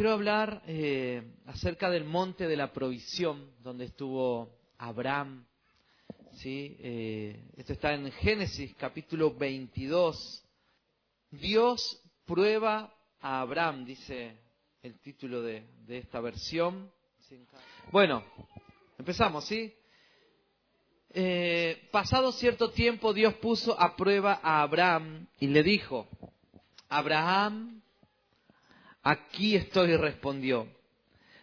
quiero hablar eh, acerca del monte de la provisión, donde estuvo Abraham. ¿sí? Eh, esto está en Génesis capítulo 22. Dios prueba a Abraham, dice el título de, esta versión. Bueno, empezamos, ¿sí? Eh, pasado cierto tiempo Dios puso a prueba a Abraham y le dijo, Abraham, aquí estoy, respondió.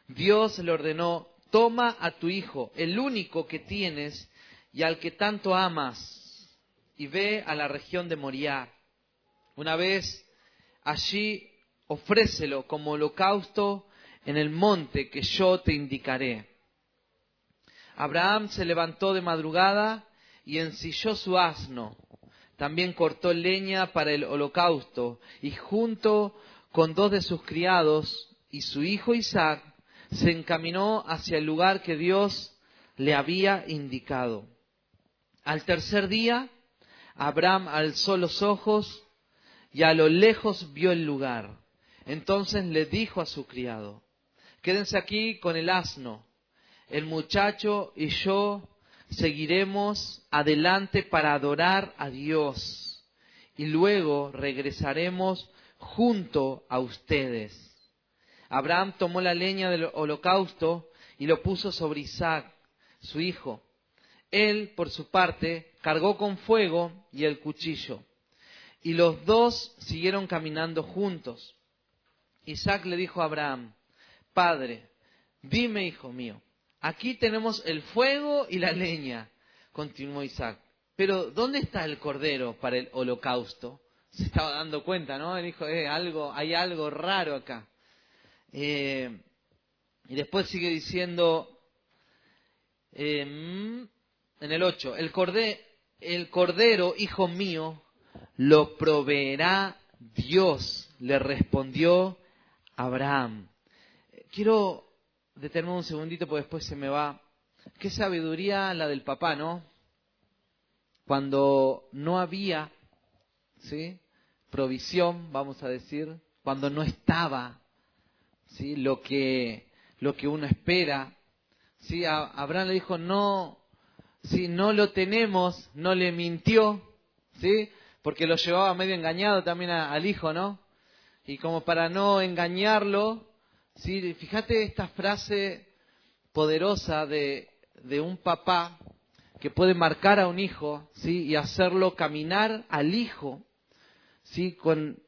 Dios le ordenó, toma a tu hijo, el único que tienes y al que tanto amas, y ve a la región de Moriah. Una vez allí, ofrécelo como holocausto en el monte que yo te indicaré. Abraham se levantó de madrugada y ensilló su asno. También cortó leña para el holocausto y junto con dos de sus criados y su hijo Isaac se encaminó hacia el lugar que Dios le había indicado. Al tercer día, Abraham alzó los ojos y a lo lejos vio el lugar. Entonces le dijo a su criado, quédense aquí con el asno el muchacho y yo seguiremos adelante para adorar a Dios y luego regresaremos junto a ustedes. Abraham tomó la leña del holocausto y lo puso sobre Isaac, su hijo. Él, por su parte, cargó con fuego y el cuchillo. Y los dos siguieron caminando juntos. Isaac le dijo a Abraham, Padre, dime, hijo mío, Aquí tenemos el fuego y la leña, continuó Isaac. Pero ¿dónde está el cordero para el holocausto? Se estaba dando cuenta, ¿no? Él dijo, eh, algo, hay algo raro acá. Eh, y después sigue diciendo em, en el 8, el, el cordero, hijo mío, lo proveerá Dios, le respondió Abraham. Quiero detenerme un segundito porque después se me va. Qué sabiduría la del papá, ¿no? Cuando no había, ¿sí? Provisión, vamos a decir, cuando no estaba, ¿sí? Lo que, lo que uno espera, ¿sí? Abraham le dijo, no, si no lo tenemos, no le mintió, ¿sí? Porque lo llevaba medio engañado también al hijo, ¿no? Y como para no engañarlo, Sí, fíjate esta frase poderosa de, de un papá que puede marcar a un hijo, ¿sí? Y hacerlo caminar al hijo, ¿sí? Con,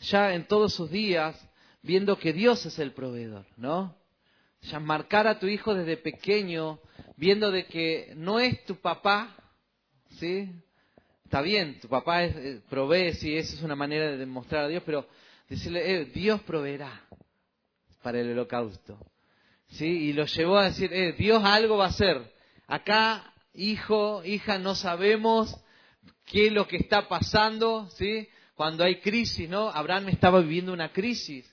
ya en todos sus días, viendo que Dios es el proveedor, ¿no? Ya marcar a tu hijo desde pequeño, viendo de que no es tu papá, ¿sí? Está bien, tu papá es, eh, provee, sí, esa es una manera de demostrar a Dios, pero decirle, eh, Dios proveerá, para el holocausto. ¿Sí? Y lo llevó a decir, eh, Dios algo va a hacer. Acá, hijo, hija, no sabemos qué es lo que está pasando, ¿sí? Cuando hay crisis, ¿no? Abraham estaba viviendo una crisis.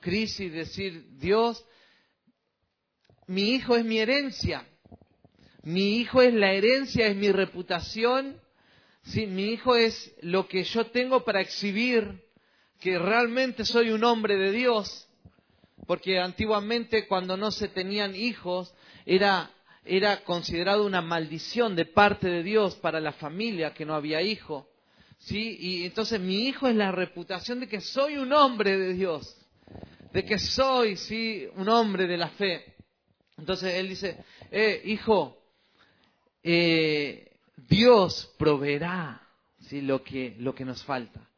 Crisis, decir, Dios, mi hijo es mi herencia. Mi hijo es la herencia, es mi reputación. ¿sí? Mi hijo es lo que yo tengo para exhibir que realmente soy un hombre de Dios porque antiguamente cuando no se tenían hijos era, era considerado una maldición de parte de Dios para la familia que no había hijo. ¿Sí? Y entonces mi hijo es la reputación de que soy un hombre de Dios, de que soy ¿sí? un hombre de la fe. Entonces él dice, eh, hijo, eh, Dios proveerá ¿sí? lo, que, lo que nos falta.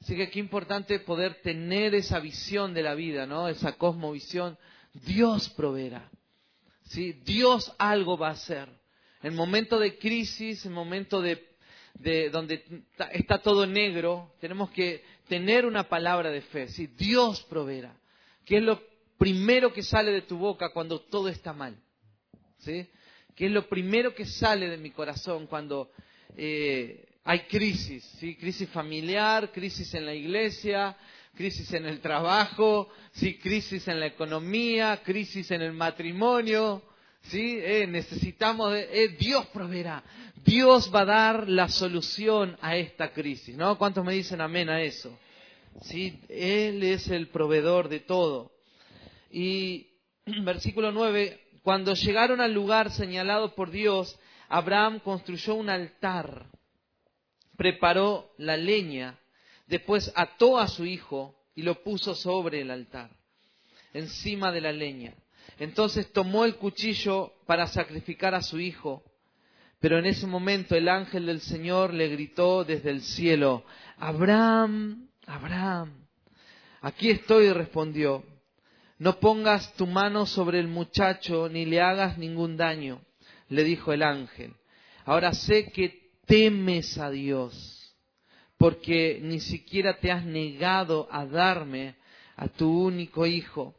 Así que qué importante poder tener esa visión de la vida, ¿no? Esa cosmovisión. Dios proveerá. ¿sí? Dios algo va a hacer. En momento de crisis, en momento de, de donde está todo negro, tenemos que tener una palabra de fe. ¿sí? Dios proveerá. ¿Qué es lo primero que sale de tu boca cuando todo está mal? ¿Sí? ¿Qué es lo primero que sale de mi corazón cuando eh, hay crisis, ¿sí? crisis familiar, crisis en la iglesia, crisis en el trabajo, ¿sí? crisis en la economía, crisis en el matrimonio. ¿Sí? Eh, necesitamos, eh, Dios proveerá, Dios va a dar la solución a esta crisis. ¿no? ¿Cuántos me dicen amén a eso? ¿Sí? Él es el proveedor de todo. Y versículo 9, cuando llegaron al lugar señalado por Dios, Abraham construyó un altar, preparó la leña, después ató a su hijo y lo puso sobre el altar, encima de la leña. Entonces tomó el cuchillo para sacrificar a su hijo, pero en ese momento el ángel del Señor le gritó desde el cielo, Abraham, Abraham. Aquí estoy, respondió. No pongas tu mano sobre el muchacho ni le hagas ningún daño, le dijo el ángel. Ahora sé que temes a Dios, porque ni siquiera te has negado a darme a tu único hijo.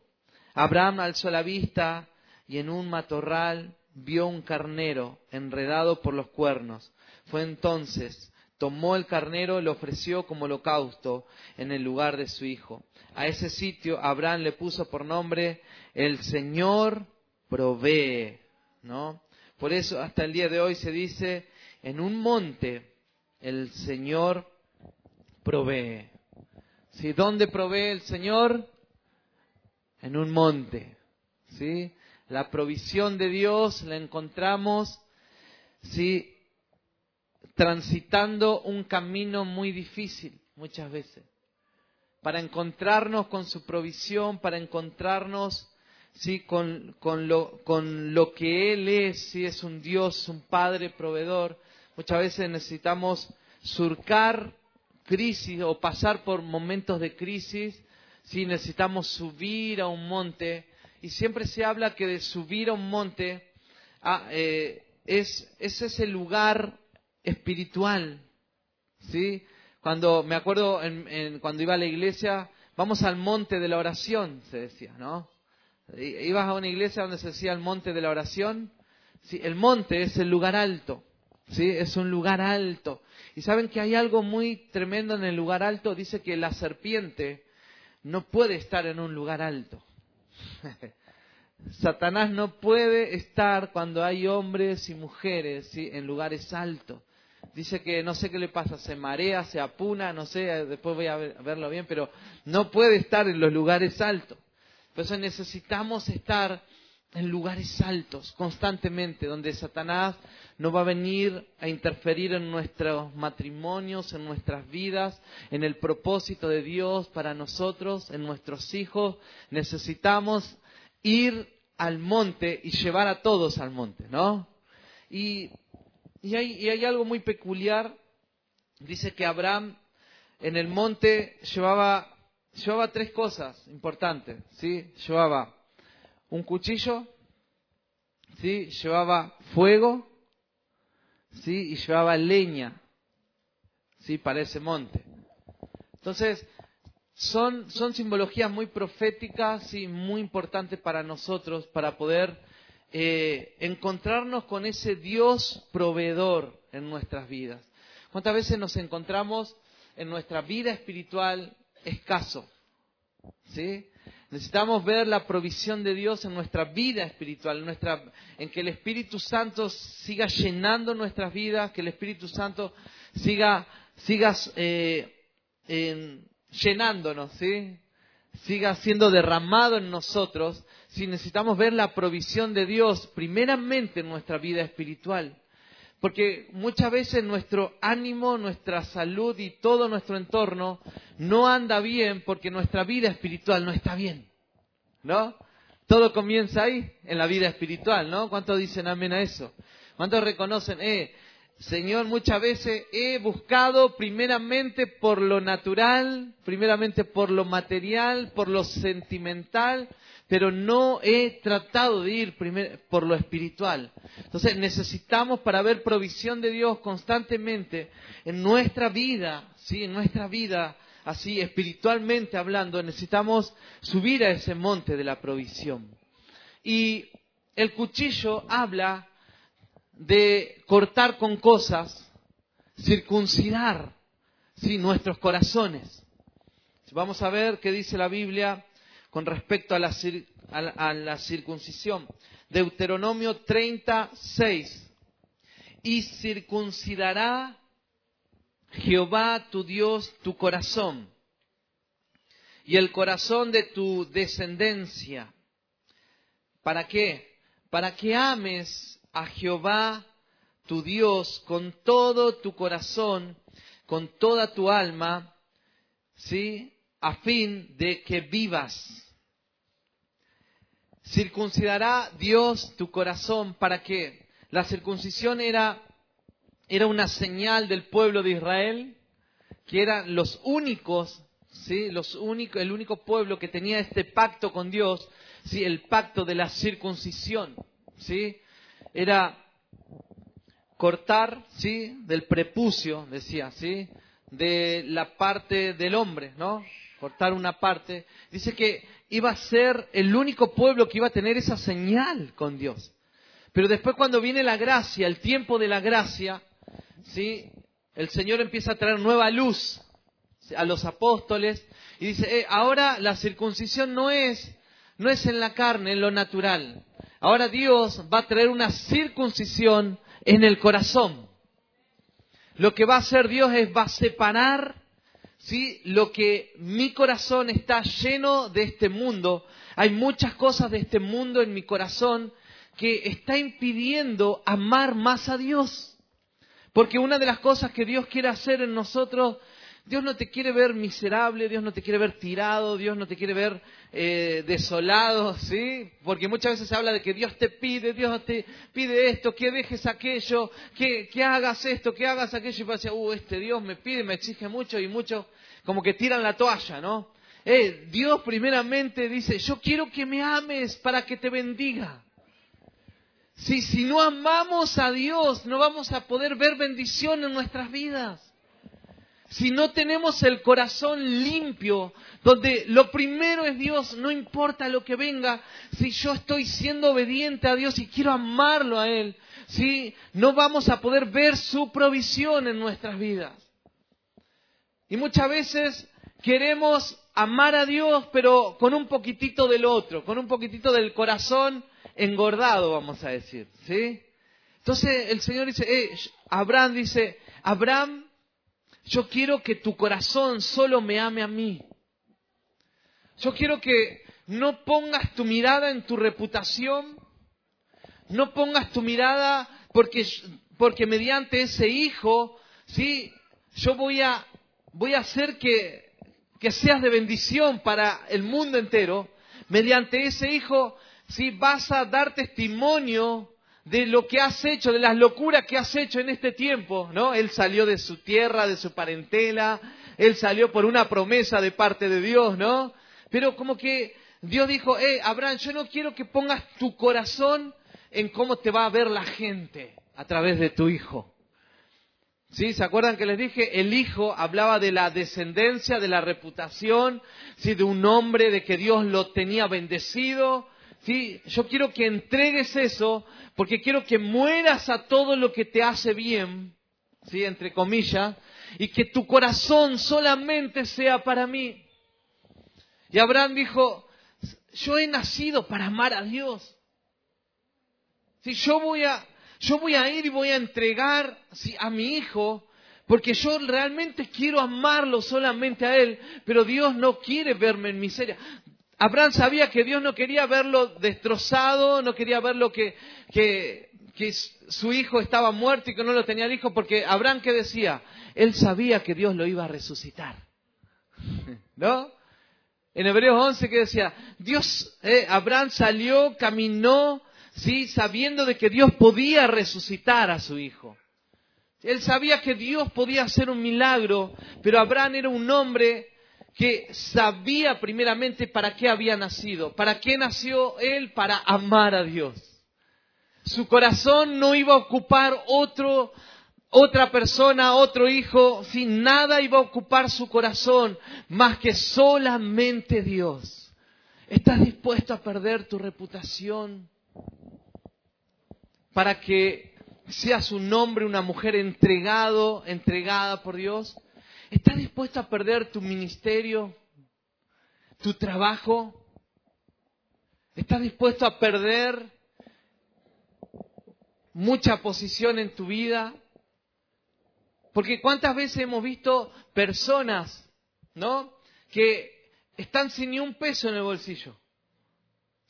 Abraham alzó la vista y en un matorral vio un carnero enredado por los cuernos. Fue entonces, tomó el carnero y lo ofreció como holocausto en el lugar de su hijo. A ese sitio Abraham le puso por nombre el Señor provee, ¿no? Por eso hasta el día de hoy se dice, en un monte el Señor provee. ¿Sí? ¿Dónde provee el Señor? En un monte. ¿Sí? La provisión de Dios la encontramos ¿sí? transitando un camino muy difícil muchas veces. Para encontrarnos con su provisión, para encontrarnos ¿sí? con, con, lo, con lo que Él es, si es un Dios, un Padre proveedor. Muchas veces necesitamos surcar crisis o pasar por momentos de crisis, si necesitamos subir a un monte y siempre se habla que de subir a un monte ah, eh, es, es, ese lugar espiritual. ¿sí? Cuando me acuerdo en, cuando iba a la iglesia, vamos al monte de la oración, se decía, ¿no? Ibas a una iglesia donde se decía el monte de la oración. Sí, el monte es el lugar alto. ¿sí? Es un lugar alto. Y saben que hay algo muy tremendo en el lugar alto. Dice que la serpiente no puede estar en un lugar alto. Satanás no puede estar cuando hay hombres y mujeres en lugares altos. Dice que no sé qué le pasa, se marea, se apuna, no sé, después voy a verlo bien, pero no puede estar en los lugares altos. Por eso necesitamos estar en lugares altos constantemente, donde Satanás no va a venir a interferir en nuestros matrimonios, en nuestras vidas, en el propósito de Dios para nosotros, en nuestros hijos. Necesitamos ir al monte y llevar a todos al monte, ¿no? Y, hay, hay algo muy peculiar. Dice que Abraham en el monte llevaba, llevaba tres cosas importantes, ¿sí? Llevaba un cuchillo, ¿sí? llevaba fuego ¿sí? y llevaba leña ¿sí? para ese monte. Entonces, son, son simbologías muy proféticas y muy importantes para nosotros para poder eh, encontrarnos con ese Dios proveedor en nuestras vidas. ¿Cuántas veces nos encontramos en nuestra vida espiritual escaso? ¿Sí? Necesitamos ver la provisión de Dios en nuestra vida espiritual, en, nuestra, en que el Espíritu Santo siga llenando nuestras vidas, que el Espíritu Santo siga, siga eh, llenándonos, ¿sí? siga siendo derramado en nosotros, si necesitamos ver la provisión de Dios primeramente en nuestra vida espiritual. Porque muchas veces nuestro ánimo, nuestra salud y todo nuestro entorno no anda bien porque nuestra vida espiritual no está bien. ¿No? Todo comienza ahí, en la vida espiritual, ¿no? ¿Cuántos dicen amén a eso? ¿Cuántos reconocen, eh, Señor, muchas veces he buscado primeramente por lo natural, primeramente por lo material, por lo sentimental, pero no he tratado de ir por lo espiritual. Entonces necesitamos para ver provisión de Dios constantemente en nuestra vida, sí, en nuestra vida, así espiritualmente hablando, necesitamos subir a ese monte de la provisión. Y el cuchillo habla de cortar con cosas, circuncidar, sí, nuestros corazones. Vamos a ver qué dice la Biblia con respecto a la, circuncisión. Deuteronomio 36. Y circuncidará Jehová tu Dios tu corazón y el corazón de tu descendencia ¿Para qué? Para que ames a Jehová tu Dios con todo tu corazón, con toda tu alma, ¿sí? A fin de que vivas. Circuncidará Dios tu corazón para que la circuncisión era, era una señal del pueblo de Israel, que eran los únicos, ¿sí? los únicos, el único pueblo que tenía este pacto con Dios, ¿sí? el pacto de la circuncisión. ¿sí? Era cortar, ¿sí? Del prepucio, decía, ¿sí? De la parte del hombre, ¿no? Cortar una parte. Dice que iba a ser el único pueblo que iba a tener esa señal con Dios. Pero después cuando viene la gracia, el tiempo de la gracia, ¿sí? El Señor empieza a traer nueva luz a los apóstoles y dice, eh, ahora la circuncisión no es, no es en la carne, en lo natural. Ahora Dios va a traer una circuncisión en el corazón. Lo que va a hacer Dios es va a separar ¿sí? lo que mi corazón está lleno de este mundo. Hay muchas cosas de este mundo en mi corazón que está impidiendo amar más a Dios. Porque una de las cosas que Dios quiere hacer en nosotros Dios no te quiere ver miserable, Dios no te quiere ver tirado, Dios no te quiere ver eh, desolado, ¿sí? Porque muchas veces se habla de que Dios te pide, Dios te pide esto, que dejes aquello, que, hagas esto, que hagas aquello, y parece, uh, este Dios me pide, me exige mucho y mucho, como que tiran la toalla, ¿no? Eh, Dios primeramente dice, yo quiero que me ames para que te bendiga. Si, si no amamos a Dios, no vamos a poder ver bendición en nuestras vidas si no tenemos el corazón limpio, donde lo primero es Dios, no importa lo que venga, si yo estoy siendo obediente a Dios y quiero amarlo a Él, si no vamos a poder ver su provisión en nuestras vidas. Y muchas veces queremos amar a Dios, pero con un poquitito del otro, con un poquitito del corazón engordado, vamos a decir, ¿sí? Entonces el Señor dice, eh, Abraham dice, Abraham yo quiero que tu corazón solo me ame a mí. Yo quiero que no pongas tu mirada en tu reputación, no pongas tu mirada porque, porque mediante ese hijo, ¿sí? Yo voy a, voy a hacer que, que seas de bendición para el mundo entero. Mediante ese hijo, ¿sí? Vas a dar testimonio de lo que has hecho, de las locuras que has hecho en este tiempo, ¿no? Él salió de su tierra, de su parentela, él salió por una promesa de parte de Dios, ¿no? Pero como que Dios dijo, eh, Abraham, yo no quiero que pongas tu corazón en cómo te va a ver la gente a través de tu hijo. ¿Sí? ¿Se acuerdan que les dije? El hijo hablaba de la descendencia, de la reputación, ¿sí? De un hombre, de que Dios lo tenía bendecido, ¿sí? Yo quiero que entregues eso porque quiero que mueras a todo lo que te hace bien, ¿sí? Entre comillas, y que tu corazón solamente sea para mí. Y Abraham dijo, yo he nacido para amar a Dios. Si yo voy a, yo voy a ir y voy a entregar a mi hijo, porque yo realmente quiero amarlo solamente a Él, pero Dios no quiere verme en miseria. Abraham sabía que Dios no quería verlo destrozado, no quería verlo que, que, que su hijo estaba muerto y que no lo tenía el hijo, porque Abraham que decía, él sabía que Dios lo iba a resucitar. ¿No? En Hebreos 11 que decía, Dios, eh, Abraham salió, caminó, sí, sabiendo de que Dios podía resucitar a su hijo. Él sabía que Dios podía hacer un milagro, pero Abraham era un hombre que sabía primeramente para qué había nacido. ¿Para qué nació él? Para amar a Dios. Su corazón no iba a ocupar otro, otra persona, otro hijo, sin nada iba a ocupar su corazón más que solamente Dios. ¿Estás dispuesto a perder tu reputación para que seas un hombre, una mujer entregado, entregada por Dios? ¿Estás dispuesto a perder tu ministerio, tu trabajo? ¿Estás dispuesto a perder mucha posición en tu vida? Porque cuántas veces hemos visto personas, ¿no? Que están sin ni un peso en el bolsillo.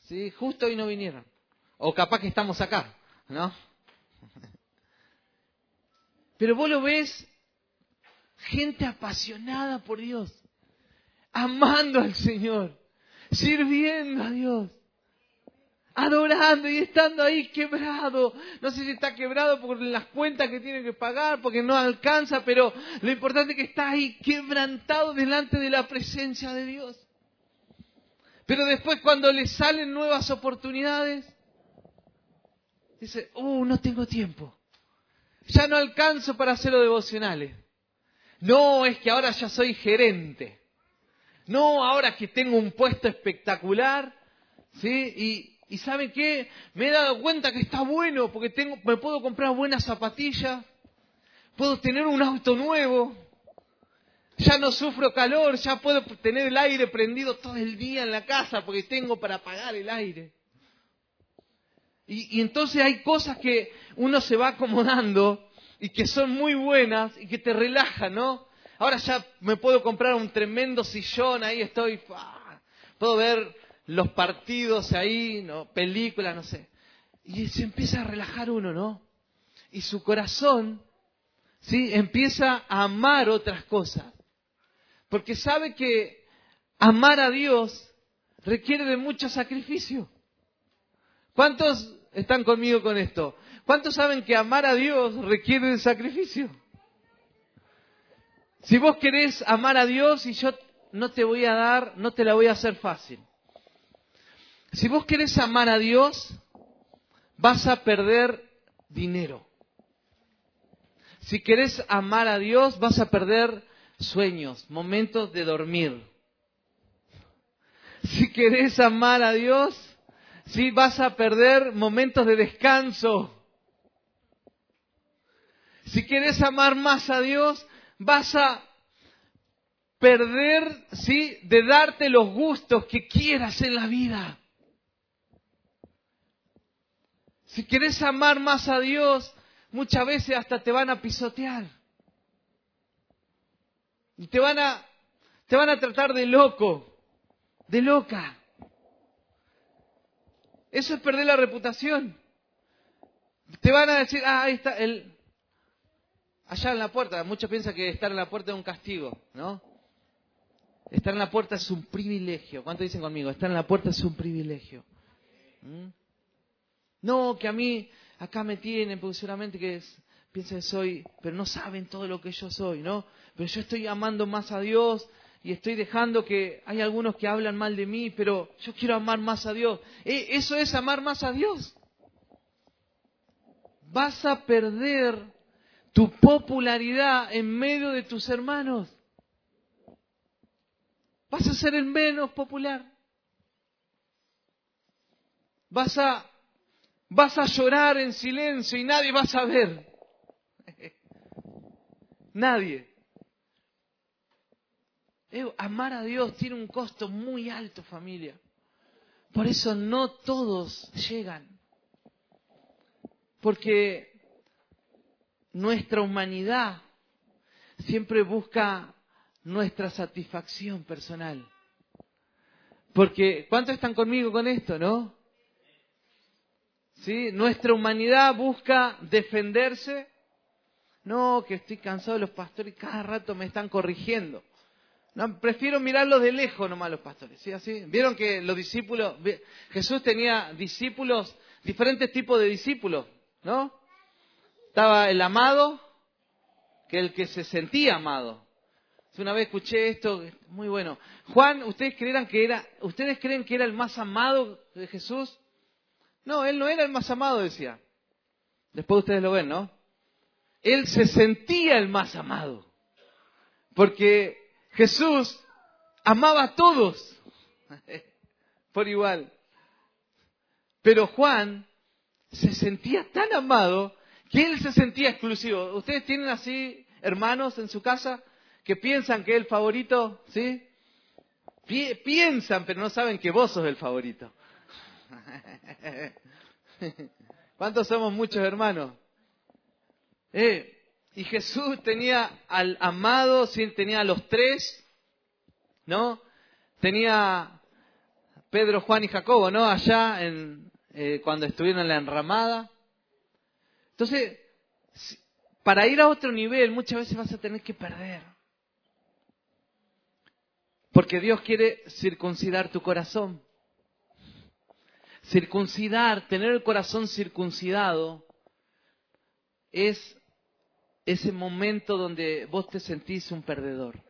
¿sí? Justo hoy no vinieron. O capaz que estamos acá, ¿no? Pero vos lo ves, gente apasionada por Dios, amando al Señor, sirviendo a Dios adorando y estando ahí quebrado. No sé si está quebrado por las cuentas que tiene que pagar, porque no alcanza, pero lo importante es que está ahí quebrantado delante de la presencia de Dios. Pero después cuando le salen nuevas oportunidades, dice, oh, no tengo tiempo. Ya no alcanzo para hacer los devocionales. No, es que ahora ya soy gerente. No, ahora que tengo un puesto espectacular, ¿sí? Y, y ¿saben qué? Me he dado cuenta que está bueno porque tengo, me puedo comprar buenas zapatillas, puedo tener un auto nuevo, ya no sufro calor, ya puedo tener el aire prendido todo el día en la casa porque tengo para apagar el aire. Y, y entonces hay cosas que uno se va acomodando y que son muy buenas y que te relajan, ¿no? Ahora ya me puedo comprar un tremendo sillón, ahí estoy, puedo ver los partidos ahí, ¿no? películas, no sé. Y se empieza a relajar uno, ¿no? Y su corazón, ¿sí? Empieza a amar otras cosas. Porque sabe que amar a Dios requiere de mucho sacrificio. ¿Cuántos están conmigo con esto? ¿Cuántos saben que amar a Dios requiere de sacrificio? Si vos querés amar a Dios y yo no te voy a dar, no te la voy a hacer fácil. Si vos querés amar a Dios, vas a perder dinero. Si querés amar a Dios, vas a perder sueños, momentos de dormir. Si querés amar a Dios, sí vas a perder momentos de descanso. Si querés amar más a Dios, vas a perder, sí, de darte los gustos que quieras en la vida. Si quieres amar más a Dios, muchas veces hasta te van a pisotear. Y te van a, te van a tratar de loco, de loca. Eso es perder la reputación. Te van a decir, ah, ahí está, el, allá en la puerta. Muchos piensan que estar en la puerta es un castigo, ¿no? Estar en la puerta es un privilegio. ¿Cuánto dicen conmigo? Estar en la puerta es un privilegio. ¿Mm? No, que a mí acá me tienen, porque seguramente que es, piensan que soy, pero no saben todo lo que yo soy, ¿no? Pero yo estoy amando más a Dios y estoy dejando que hay algunos que hablan mal de mí, pero yo quiero amar más a Dios. E, eso es amar más a Dios. Vas a perder tu popularidad en medio de tus hermanos. Vas a ser el menos popular. Vas a Vas a llorar en silencio y nadie va a saber. nadie. Amar a Dios tiene un costo muy alto, familia. Por eso no todos llegan. Porque nuestra humanidad siempre busca nuestra satisfacción personal. Porque, ¿cuántos están conmigo con esto, no? ¿Sí? Nuestra humanidad busca defenderse. No, que estoy cansado de los pastores cada rato me están corrigiendo. No, prefiero mirarlos de lejos nomás los pastores. ¿sí? Así? Vieron que los discípulos, Jesús tenía discípulos, diferentes tipos de discípulos, ¿no? Estaba el amado, que el que se sentía amado. Una vez escuché esto, muy bueno. Juan, ¿ustedes creerán que era, ustedes creen que era el más amado de Jesús? No, él no era el más amado, decía. Después ustedes lo ven, ¿no? Él se sentía el más amado. Porque Jesús amaba a todos por igual. Pero Juan se sentía tan amado que él se sentía exclusivo. ¿Ustedes tienen así hermanos en su casa que piensan que es el favorito? ¿Sí? piensan, pero no saben que vos sos el favorito. ¿Cuántos somos muchos hermanos? Eh, y Jesús tenía al amado, tenía a los tres, ¿no? Tenía Pedro, Juan y Jacobo, ¿no? Allá en, eh, cuando estuvieron en la enramada. Entonces, para ir a otro nivel muchas veces vas a tener que perder. Porque Dios quiere circuncidar tu corazón. Circuncidar, tener el corazón circuncidado, es ese momento donde vos te sentís un perdedor.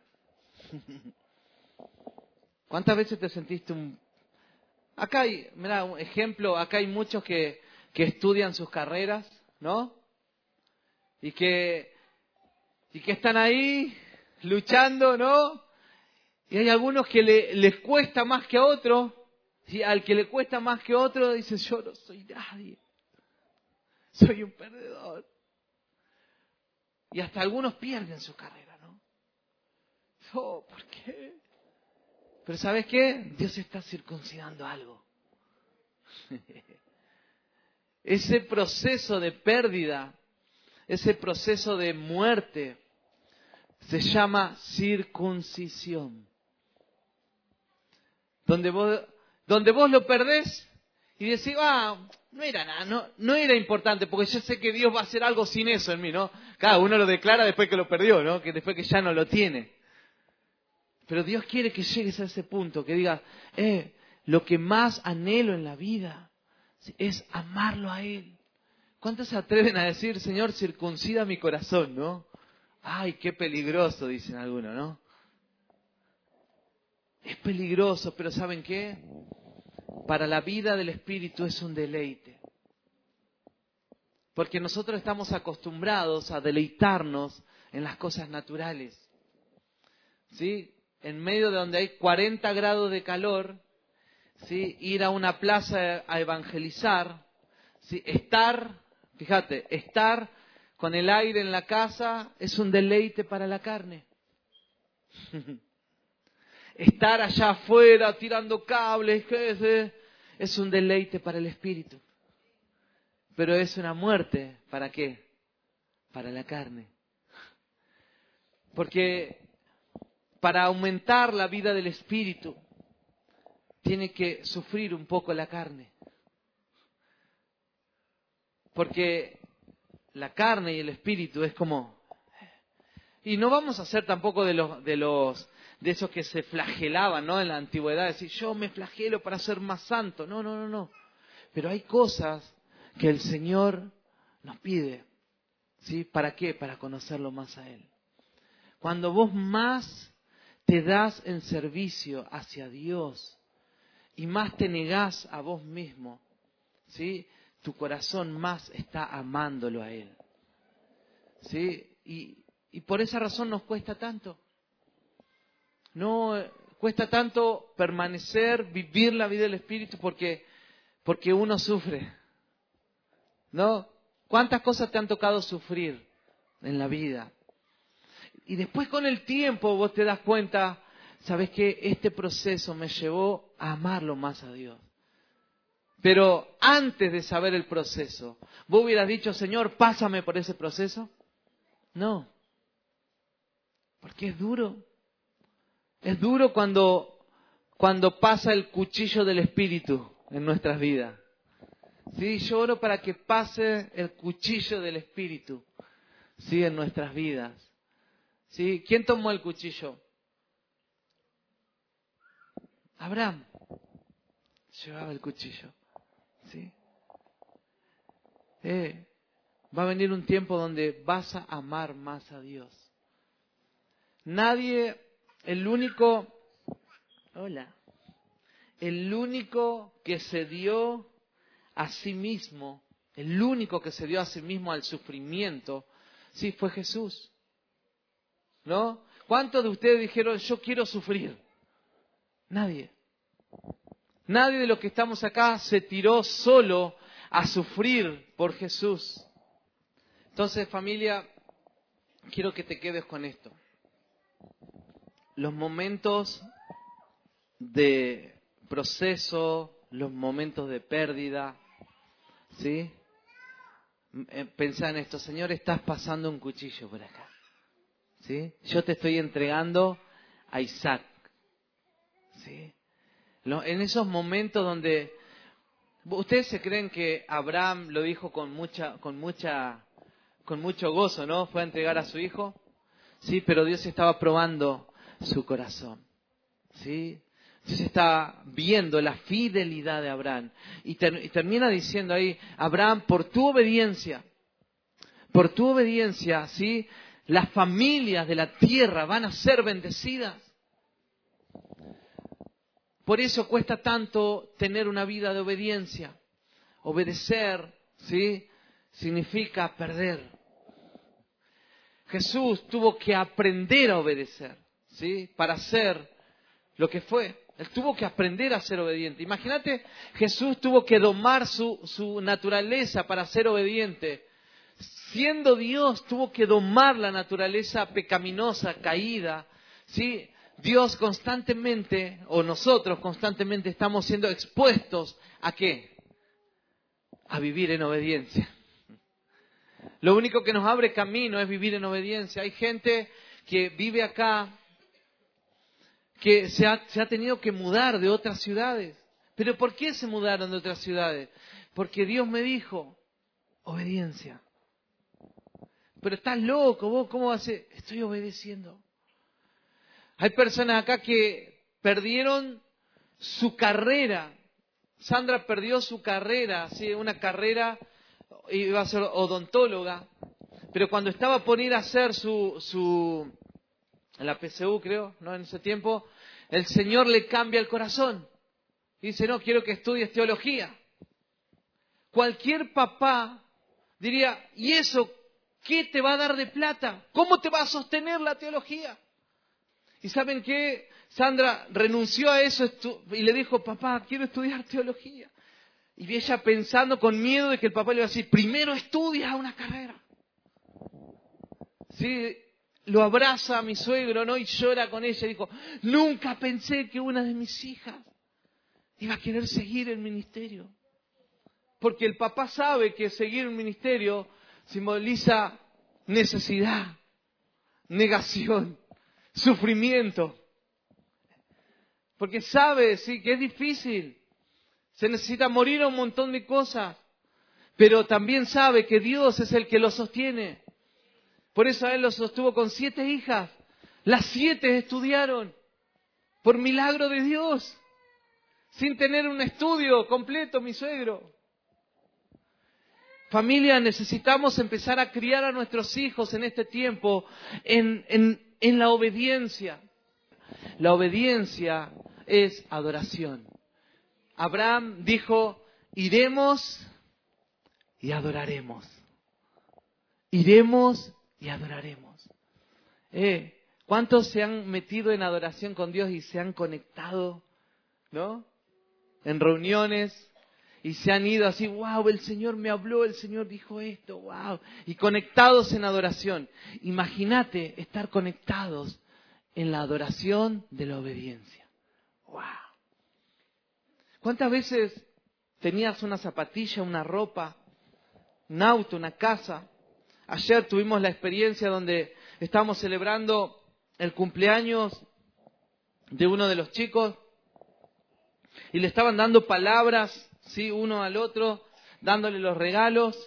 ¿Cuántas veces te sentiste un... Acá hay, mira, un ejemplo, acá hay muchos que, estudian sus carreras, ¿no? Y que, y que están ahí luchando, ¿no? Y hay algunos que le, les cuesta más que a otros, y al que le cuesta más que a otro dice, yo no soy nadie, soy un perdedor. Y hasta algunos pierden su carrera, ¿no? Oh, ¿por qué? Pero ¿sabes qué? Dios está circuncidando algo. Ese proceso de pérdida, ese proceso de muerte, se llama circuncisión. Donde vos, donde vos lo perdés y decís, ah, no era nada, no, no era importante, porque yo sé que Dios va a hacer algo sin eso en mí, ¿no? Cada uno lo declara después que lo perdió, ¿no? Que después que ya no lo tiene. Pero Dios quiere que llegues a ese punto, que digas, eh, lo que más anhelo en la vida es amarlo a Él. ¿Cuántos se atreven a decir, Señor, circuncida mi corazón, no? Ay, qué peligroso, dicen algunos, ¿no? Es peligroso, pero ¿saben qué? para la vida del Espíritu es un deleite. Porque nosotros estamos acostumbrados a deleitarnos en las cosas naturales. ¿Sí? En medio de donde hay 40 grados de calor, ¿sí? Ir a una plaza a evangelizar. Estar, fíjate, estar con el aire en la casa es un deleite para la carne. estar allá afuera tirando cables, es un deleite para el espíritu. Pero es una muerte, ¿para qué? Para la carne. Porque para aumentar la vida del espíritu, tiene que sufrir un poco la carne. Porque la carne y el espíritu es como... Y no vamos a ser tampoco de los, de los de esos que se flagelaban, ¿no? En la antigüedad, decir, yo me flagelo para ser más santo. No, no, no, no. Pero hay cosas que el Señor nos pide, ¿sí? ¿Para qué? Para conocerlo más a Él. Cuando vos más te das en servicio hacia Dios y más te negás a vos mismo, ¿sí? Tu corazón más está amándolo a Él. ¿Sí? Y, y por esa razón nos cuesta tanto. No cuesta tanto permanecer, vivir la vida del Espíritu porque, porque uno sufre. ¿No? ¿Cuántas cosas te han tocado sufrir en la vida? Y después con el tiempo vos te das cuenta, sabes que este proceso me llevó a amarlo más a Dios. Pero antes de saber el proceso, ¿vos hubieras dicho, Señor, pásame por ese proceso? No. Porque es duro. Es duro cuando, cuando pasa el cuchillo del Espíritu en nuestras vidas. Sí, yo oro para que pase el cuchillo del Espíritu, sí, en nuestras vidas. Sí, ¿quién tomó el cuchillo? Abraham llevaba el cuchillo, sí. Eh, va a venir un tiempo donde vas a amar más a Dios. Nadie el único, hola, el único que se dio a sí mismo, el único que se dio a sí mismo al sufrimiento, sí fue Jesús. ¿No? ¿Cuántos de ustedes dijeron, yo quiero sufrir? Nadie. Nadie de los que estamos acá se tiró solo a sufrir por Jesús. Entonces, familia, quiero que te quedes con esto los momentos de proceso, los momentos de pérdida, ¿sí? Eh, pensá en esto, Señor, estás pasando un cuchillo por acá, ¿sí? Yo te estoy entregando a Isaac, ¿sí? En esos momentos donde ustedes se creen que Abraham lo dijo con mucha, con mucha, con mucho gozo, ¿no? Fue a entregar a su hijo, sí, pero Dios estaba probando su corazón, sí. Dios está viendo la fidelidad de Abraham y, y termina diciendo ahí, Abraham, por tu obediencia, por tu obediencia, sí, las familias de la tierra van a ser bendecidas. Por eso cuesta tanto tener una vida de obediencia. Obedecer, ¿sí? Significa perder. Jesús tuvo que aprender a obedecer, ¿sí? Para ser lo que fue. Él tuvo que aprender a ser obediente. Imagínate, Jesús tuvo que domar su, su naturaleza para ser obediente siendo Dios, tuvo que domar la naturaleza pecaminosa, caída. ¿sí? Dios constantemente, o nosotros constantemente estamos siendo expuestos a qué? A vivir en obediencia. Lo único que nos abre camino es vivir en obediencia. Hay gente que vive acá, que se ha, tenido que mudar de otras ciudades. ¿Pero por qué se mudaron de otras ciudades? Porque Dios me dijo, obediencia. Pero estás loco, vos, ¿cómo vas a Estoy obedeciendo. Hay personas acá que perdieron su carrera. Sandra perdió su carrera, ¿sí? una carrera, iba a ser odontóloga, pero cuando estaba por ir a hacer su, su, la PCU creo, ¿no? En ese tiempo, el Señor le cambia el corazón. Y dice, no, quiero que estudies teología. Cualquier papá diría, ¿y eso ¿Qué te va a dar de plata? ¿Cómo te va a sostener la teología? ¿Y saben qué? Sandra renunció a eso y le dijo, papá, quiero estudiar teología. Y ella pensando con miedo de que el papá le iba a decir, primero estudia una carrera. Sí, lo abraza a mi suegro, ¿no? Y llora con ella. Dijo, nunca pensé que una de mis hijas iba a querer seguir el ministerio. Porque el papá sabe que seguir un ministerio simboliza necesidad, negación, sufrimiento. Porque sabe, sí, que es difícil. Se necesita morir a un montón de cosas. Pero también sabe que Dios es el que lo sostiene. Por eso a él lo sostuvo con siete hijas. Las siete estudiaron. Por milagro de Dios. Sin tener un estudio completo, mi suegro. Familia, necesitamos empezar a criar a nuestros hijos en este tiempo en, en, la obediencia. La obediencia es adoración. Abraham dijo, iremos y adoraremos. Iremos y adoraremos. Eh, ¿Cuántos se han metido en adoración con Dios y se han conectado, ¿no? En reuniones, y se han ido así, wow, el Señor me habló, el Señor dijo esto, wow, y conectados en adoración. Imagínate estar conectados en la adoración de la obediencia. Wow. ¿Cuántas veces tenías una zapatilla, una ropa, un auto, una casa? Ayer tuvimos la experiencia donde estábamos celebrando el cumpleaños de uno de los chicos y le estaban dando palabras ¿sí? uno al otro, dándole los regalos.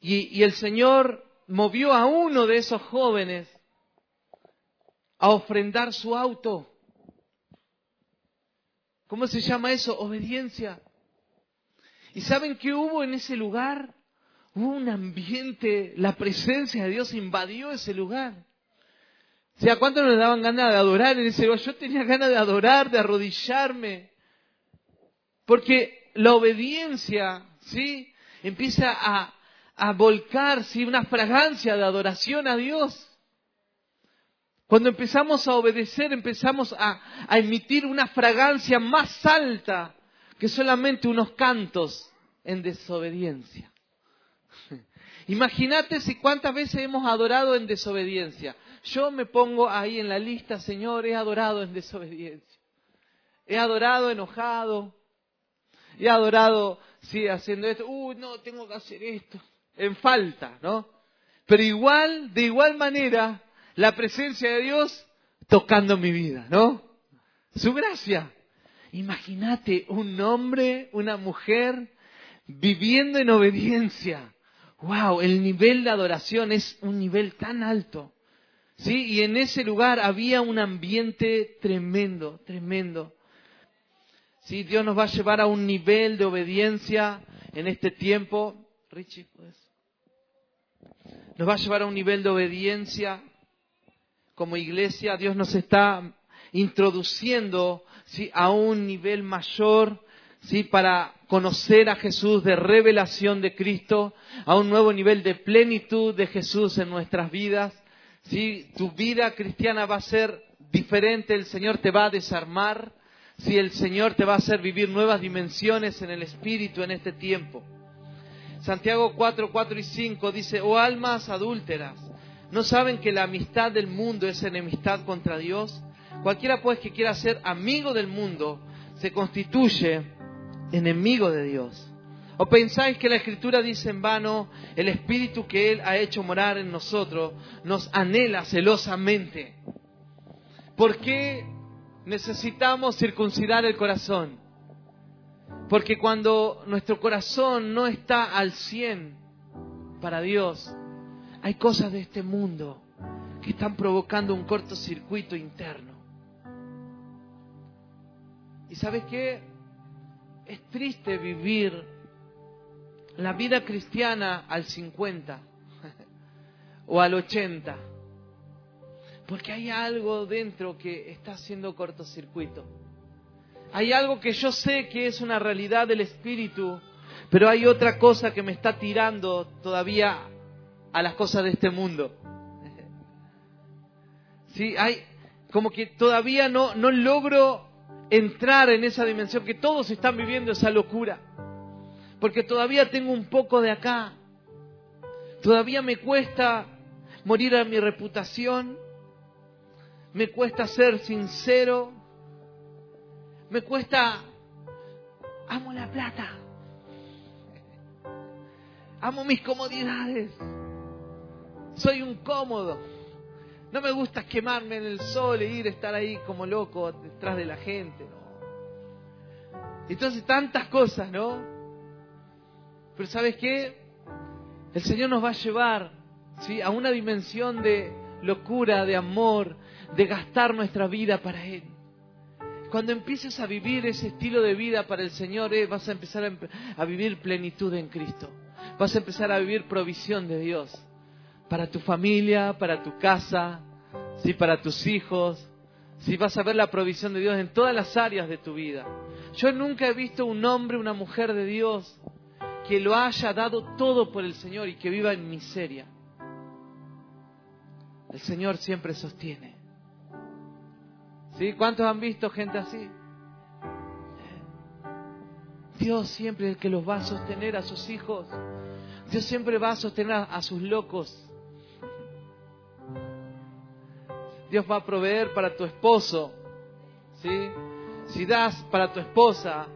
Y, el Señor movió a uno de esos jóvenes a ofrendar su auto. ¿Cómo se llama eso? Obediencia. ¿Y saben qué hubo en ese lugar? Hubo un ambiente, la presencia de Dios invadió ese lugar. O sea, ¿cuánto nos daban ganas de adorar en ese lugar? Yo tenía ganas de adorar, de arrodillarme. Porque la obediencia, ¿sí? Empieza a, a volcar, ¿sí? Una fragancia de adoración a Dios. Cuando empezamos a obedecer, empezamos a, a, emitir una fragancia más alta que solamente unos cantos en desobediencia. Imagínate si cuántas veces hemos adorado en desobediencia. Yo me pongo ahí en la lista, Señor, he adorado en desobediencia. He adorado enojado, he adorado, sí, haciendo esto, uy, no, tengo que hacer esto, en falta, ¿no? Pero igual, de igual manera, la presencia de Dios tocando mi vida, ¿no? Su gracia. Imagínate un hombre, una mujer viviendo en obediencia. Wow, el nivel de adoración es un nivel tan alto. ¿Sí? Y en ese lugar había un ambiente tremendo, tremendo. ¿Sí? Dios nos va a llevar a un nivel de obediencia en este tiempo. Richie, pues. Nos va a llevar a un nivel de obediencia como iglesia. Dios nos está introduciendo a un nivel mayor ¿sí? para conocer a Jesús, de revelación de Cristo, a un nuevo nivel de plenitud de Jesús en nuestras vidas. ¿sí? Tu vida cristiana va a ser diferente, el Señor te va a desarmar, si el Señor te va a hacer vivir nuevas dimensiones en el Espíritu en este tiempo. Santiago 4, 4 y 5 dice, oh almas adúlteras, ¿no saben que la amistad del mundo es enemistad contra Dios? Cualquiera pues que quiera ser amigo del mundo se constituye enemigo de Dios. ¿O pensáis que la Escritura dice en vano, el Espíritu que Él ha hecho morar en nosotros nos anhela celosamente? ¿Por qué necesitamos circuncidar el corazón? Porque cuando nuestro corazón no está al cien para Dios, hay cosas de este mundo que están provocando un cortocircuito interno. ¿Y sabes qué? Es triste vivir la vida cristiana al 50 o al 80, porque hay algo dentro que está haciendo cortocircuito. Hay algo que yo sé que es una realidad del espíritu, pero hay otra cosa que me está tirando todavía a las cosas de este mundo. Sí, hay como que todavía no, no logro entrar en esa dimensión que todos están viviendo esa locura. Porque todavía tengo un poco de acá. Todavía me cuesta morir a mi reputación. Me cuesta ser sincero. Me cuesta... Amo la plata. Amo mis comodidades. Soy un cómodo. No me gusta quemarme en el sol e ir a estar ahí como loco detrás de la gente. Entonces tantas cosas, ¿no? Pero ¿sabes qué? El Señor nos va a llevar ¿sí? a una dimensión de locura, de amor, de gastar nuestra vida para Él. Cuando empieces a vivir ese estilo de vida para el Señor, eh, vas a empezar a, vivir plenitud en Cristo. Vas a empezar a vivir provisión de Dios para tu familia, para tu casa, sí, para tus hijos. Sí, vas a ver la provisión de Dios en todas las áreas de tu vida. Yo nunca he visto un hombre, una mujer de Dios que lo haya dado todo por el Señor y que viva en miseria. El Señor siempre sostiene. ¿Sí? ¿Cuántos han visto gente así? Dios siempre es el que los va a sostener a sus hijos. Dios siempre va a sostener a sus locos. Dios va a proveer para tu esposo, ¿sí? Si das para tu esposa,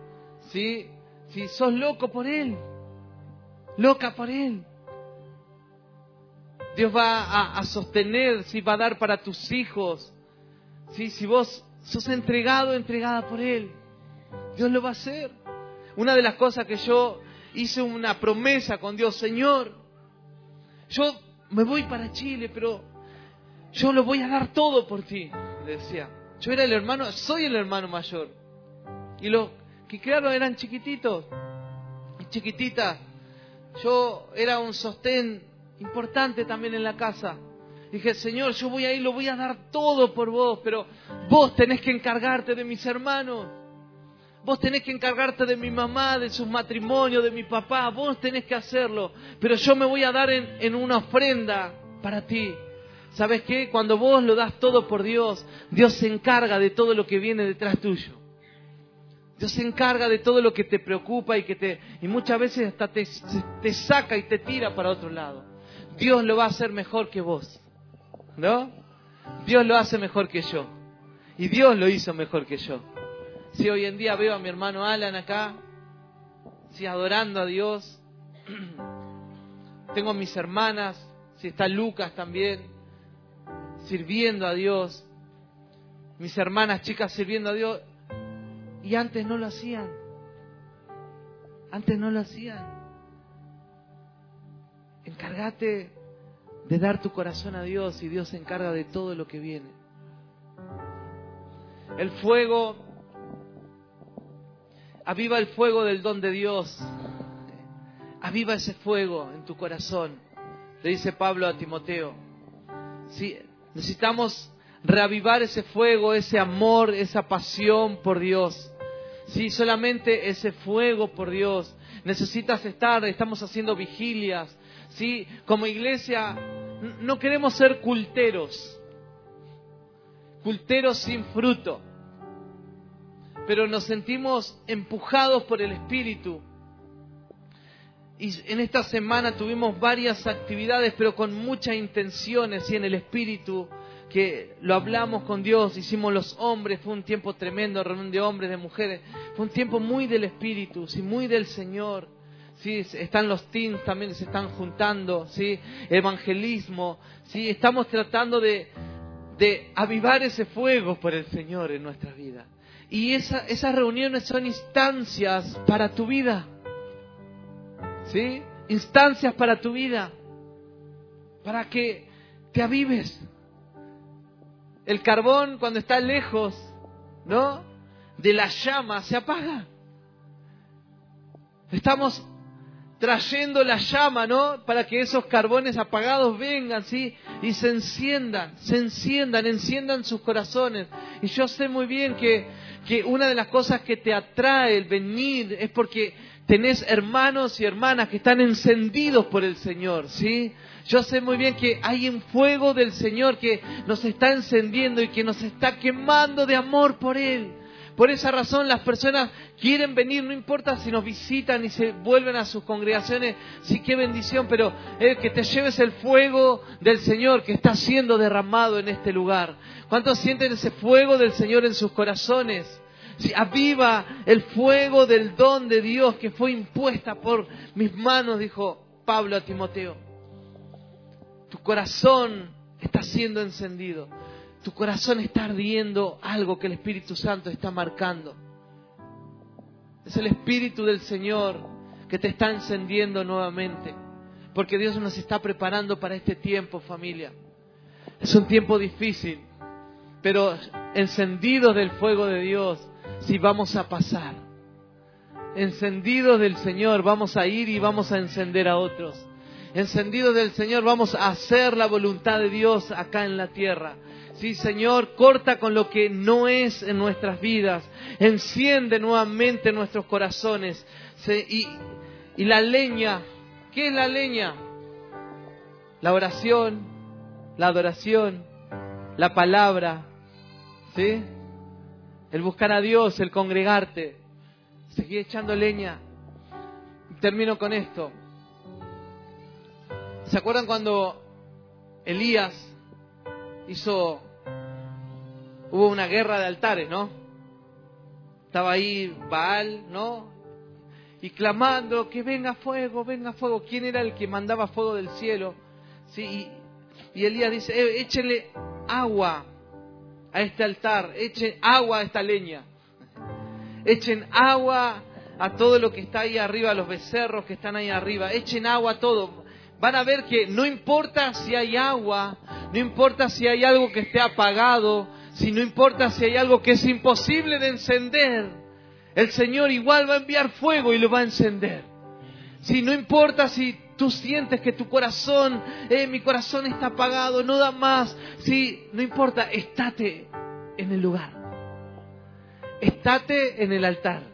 ¿sí? Si sos loco por él, loca por él. Dios va a, sostener, si va a dar para tus hijos, ¿sí? Si vos sos entregado, entregada por él, Dios lo va a hacer. Una de las cosas que yo hice una promesa con Dios, Señor, yo me voy para Chile, pero yo lo voy a dar todo por ti, decía. Yo era el hermano, soy el hermano mayor. Y los que claro eran chiquititos chiquititas. Yo era un sostén importante también en la casa. Dije, Señor, yo voy a ir, lo voy a dar todo por vos, pero vos tenés que encargarte de mis hermanos. Vos tenés que encargarte de mi mamá, de sus matrimonios, de mi papá. Vos tenés que hacerlo. Pero yo me voy a dar en, en una ofrenda para ti. ¿Sabes qué? Cuando vos lo das todo por Dios, Dios se encarga de todo lo que viene detrás tuyo. Dios se encarga de todo lo que te preocupa y que te y muchas veces hasta te, te saca y te tira para otro lado. Dios lo va a hacer mejor que vos. ¿No? Dios lo hace mejor que yo. Y Dios lo hizo mejor que yo. Si hoy en día veo a mi hermano Alan acá, si adorando a Dios, tengo a mis hermanas, si está Lucas también, sirviendo a Dios, mis hermanas chicas sirviendo a Dios, Y antes no lo hacían. Antes no lo hacían. Encárgate de dar tu corazón a Dios y Dios se encarga de todo lo que viene. El fuego, aviva el fuego del don de Dios. Aviva ese fuego en tu corazón, le dice Pablo a Timoteo. Sí, necesitamos reavivar ese fuego, ese amor, esa pasión por Dios. Sí, solamente ese fuego por Dios. Necesitas estar, estamos haciendo vigilias. Sí, como iglesia no queremos ser culteros. Culteros sin fruto. Pero nos sentimos empujados por el Espíritu y en esta semana tuvimos varias actividades, pero con muchas intenciones y en el espíritu que lo hablamos con Dios, hicimos los hombres, fue un tiempo tremendo, reunión de hombres, de mujeres, fue un tiempo muy del espíritu, sí, muy del Señor. Sí, están los teens también se están juntando, sí, evangelismo, sí, estamos tratando de, de avivar ese fuego por el Señor en nuestra vida. Y esa, esas reuniones son instancias para tu vida. ¿sí? Instancias para tu vida, para que te avives. El carbón cuando está lejos, ¿no? De la llama se apaga. Estamos trayendo la llama, ¿no? Para que esos carbones apagados vengan, ¿sí? Y se enciendan, se enciendan, enciendan sus corazones. Y yo sé muy bien que, que una de las cosas que te atrae el venir es porque tenés hermanos y hermanas que están encendidos por el Señor, ¿sí? Yo sé muy bien que hay un fuego del Señor que nos está encendiendo y que nos está quemando de amor por Él. Por esa razón las personas quieren venir, no importa si nos visitan y se vuelven a sus congregaciones, sí qué bendición, pero que te lleves el fuego del Señor que está siendo derramado en este lugar. ¿Cuántos sienten ese fuego del Señor en sus corazones? Si aviva el fuego del don de Dios que fue impuesta por mis manos, dijo Pablo a Timoteo. Tu corazón está siendo encendido. Tu corazón está ardiendo algo que el Espíritu Santo está marcando. Es el Espíritu del Señor que te está encendiendo nuevamente. Porque Dios nos está preparando para este tiempo, familia. Es un tiempo difícil, pero encendidos del fuego de Dios, si vamos a pasar. Encendidos del Señor vamos a ir y vamos a encender a otros. Encendidos del Señor vamos a hacer la voluntad de Dios acá en la tierra. Sí, Señor, corta con lo que no es en nuestras vidas. Enciende nuevamente nuestros corazones. y, y la leña, ¿qué es la leña? La oración, la adoración, la palabra, ¿sí? el buscar a Dios, el congregarte, seguir echando leña. Termino con esto. ¿Se acuerdan cuando Elías hizo, hubo una guerra de altares, ¿no? Estaba ahí Baal, ¿no? Y clamando que venga fuego, venga fuego. ¿Quién era el que mandaba fuego del cielo? Sí, y, Elías dice, eh, échenle agua a este altar, echen agua a esta leña, echen agua a todo lo que está ahí arriba, a los becerros que están ahí arriba, echen agua a todo. Van a ver que no importa si hay agua, no importa si hay algo que esté apagado, si no importa si hay algo que es imposible de encender, el Señor igual va a enviar fuego y lo va a encender. Si no importa si tú sientes que tu corazón, eh, mi corazón está apagado, no da más. Sí, no importa, estate en el lugar. Estate en el altar.